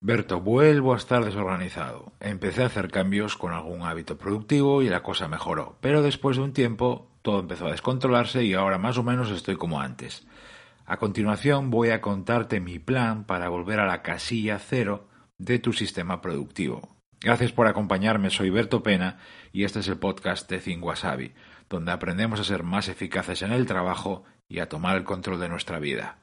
Berto, vuelvo a estar desorganizado. Empecé a hacer cambios con algún hábito productivo y la cosa mejoró, pero después de un tiempo todo empezó a descontrolarse y ahora más o menos estoy como antes. A continuación voy a contarte mi plan para volver a la casilla cero de tu sistema productivo. Gracias por acompañarme, soy Berto Pena y este es el podcast de Wasabi, donde aprendemos a ser más eficaces en el trabajo y a tomar el control de nuestra vida.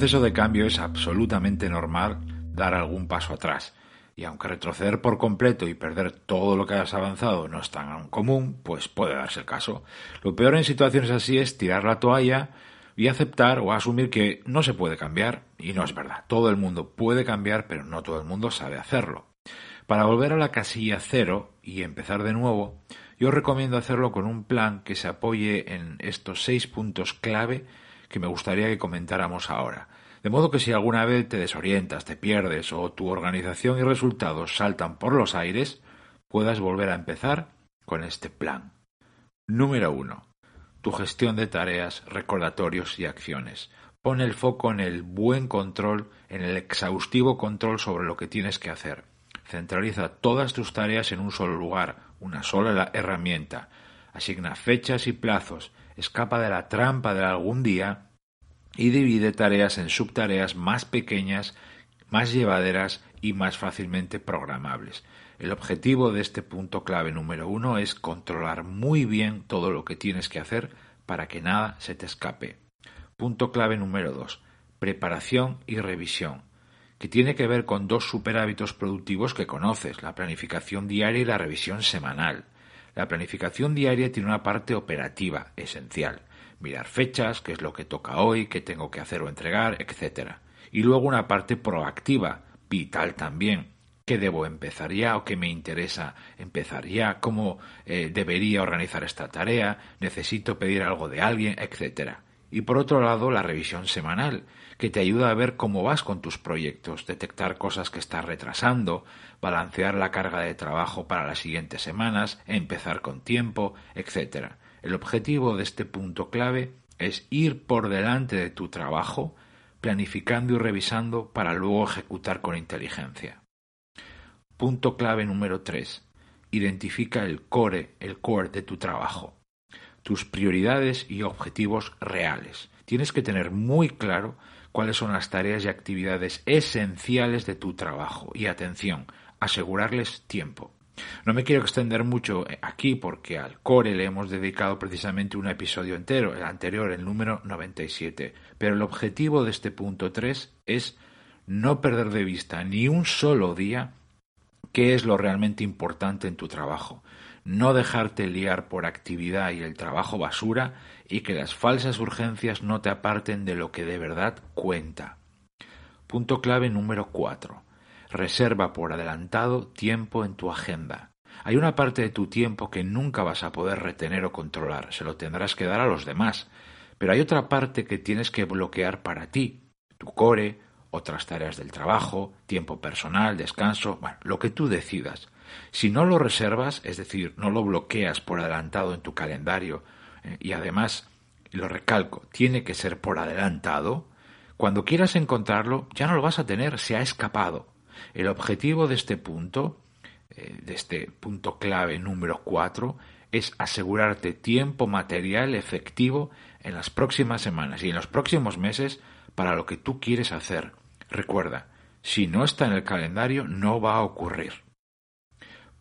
Proceso de cambio es absolutamente normal dar algún paso atrás. Y aunque retroceder por completo y perder todo lo que has avanzado no es tan común, pues puede darse el caso. Lo peor en situaciones así es tirar la toalla y aceptar o asumir que no se puede cambiar, y no es verdad. Todo el mundo puede cambiar, pero no todo el mundo sabe hacerlo. Para volver a la casilla cero y empezar de nuevo, yo recomiendo hacerlo con un plan que se apoye en estos seis puntos clave que me gustaría que comentáramos ahora. De modo que si alguna vez te desorientas, te pierdes o tu organización y resultados saltan por los aires, puedas volver a empezar con este plan. Número 1. Tu gestión de tareas, recordatorios y acciones. Pon el foco en el buen control, en el exhaustivo control sobre lo que tienes que hacer. Centraliza todas tus tareas en un solo lugar, una sola herramienta. Asigna fechas y plazos escapa de la trampa de algún día y divide tareas en subtareas más pequeñas, más llevaderas y más fácilmente programables. El objetivo de este punto clave número uno es controlar muy bien todo lo que tienes que hacer para que nada se te escape. Punto clave número dos. Preparación y revisión, que tiene que ver con dos superhábitos productivos que conoces, la planificación diaria y la revisión semanal. La planificación diaria tiene una parte operativa esencial. Mirar fechas, qué es lo que toca hoy, qué tengo que hacer o entregar, etc. Y luego una parte proactiva, vital también. ¿Qué debo empezar ya o qué me interesa empezar ya? ¿Cómo eh, debería organizar esta tarea? ¿Necesito pedir algo de alguien? etcétera. Y por otro lado, la revisión semanal, que te ayuda a ver cómo vas con tus proyectos, detectar cosas que estás retrasando, balancear la carga de trabajo para las siguientes semanas, empezar con tiempo, etc. El objetivo de este punto clave es ir por delante de tu trabajo, planificando y revisando para luego ejecutar con inteligencia. Punto clave número 3. Identifica el core, el core de tu trabajo. Tus prioridades y objetivos reales. Tienes que tener muy claro cuáles son las tareas y actividades esenciales de tu trabajo. Y atención, asegurarles tiempo. No me quiero extender mucho aquí porque al core le hemos dedicado precisamente un episodio entero, el anterior, el número 97. Pero el objetivo de este punto 3 es no perder de vista ni un solo día qué es lo realmente importante en tu trabajo. No dejarte liar por actividad y el trabajo basura y que las falsas urgencias no te aparten de lo que de verdad cuenta. Punto clave número 4 Reserva por adelantado tiempo en tu agenda. Hay una parte de tu tiempo que nunca vas a poder retener o controlar, se lo tendrás que dar a los demás, pero hay otra parte que tienes que bloquear para ti, tu core, otras tareas del trabajo, tiempo personal, descanso, bueno, lo que tú decidas. Si no lo reservas, es decir, no lo bloqueas por adelantado en tu calendario, eh, y además, lo recalco, tiene que ser por adelantado, cuando quieras encontrarlo ya no lo vas a tener, se ha escapado. El objetivo de este punto, eh, de este punto clave número 4, es asegurarte tiempo material efectivo en las próximas semanas y en los próximos meses para lo que tú quieres hacer. Recuerda, si no está en el calendario no va a ocurrir.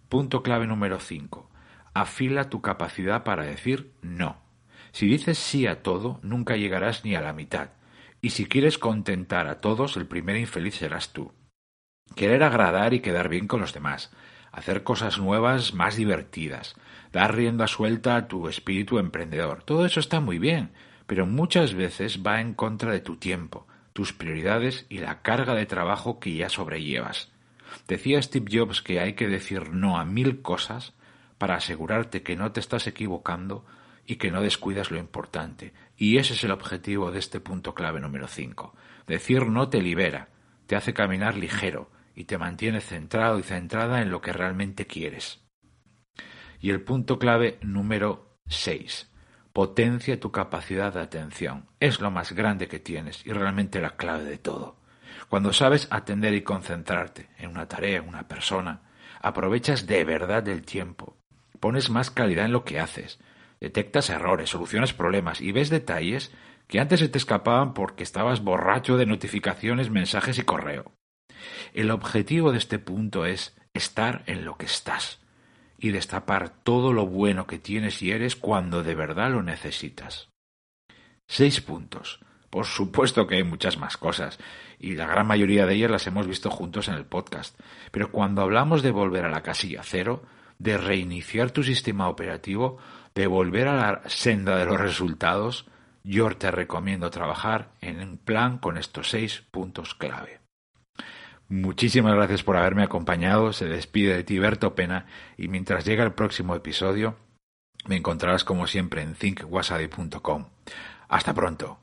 Punto clave número 5. Afila tu capacidad para decir no. Si dices sí a todo, nunca llegarás ni a la mitad. Y si quieres contentar a todos, el primer infeliz serás tú. Querer agradar y quedar bien con los demás, hacer cosas nuevas más divertidas, dar rienda suelta a tu espíritu emprendedor. Todo eso está muy bien, pero muchas veces va en contra de tu tiempo, tus prioridades y la carga de trabajo que ya sobrellevas. Decía Steve Jobs que hay que decir no a mil cosas para asegurarte que no te estás equivocando y que no descuidas lo importante. Y ese es el objetivo de este punto clave número 5. Decir no te libera, te hace caminar ligero y te mantiene centrado y centrada en lo que realmente quieres. Y el punto clave número 6. Potencia tu capacidad de atención. Es lo más grande que tienes y realmente la clave de todo. Cuando sabes atender y concentrarte en una tarea, una persona, aprovechas de verdad el tiempo, pones más calidad en lo que haces, detectas errores, solucionas problemas y ves detalles que antes se te escapaban porque estabas borracho de notificaciones, mensajes y correo. El objetivo de este punto es estar en lo que estás y destapar todo lo bueno que tienes y eres cuando de verdad lo necesitas. Seis puntos. Por supuesto que hay muchas más cosas, y la gran mayoría de ellas las hemos visto juntos en el podcast, pero cuando hablamos de volver a la casilla cero, de reiniciar tu sistema operativo, de volver a la senda de los resultados, yo te recomiendo trabajar en un plan con estos seis puntos clave. Muchísimas gracias por haberme acompañado. Se despide de ti Berto Pena y mientras llega el próximo episodio me encontrarás como siempre en thinkwasadi.com. Hasta pronto.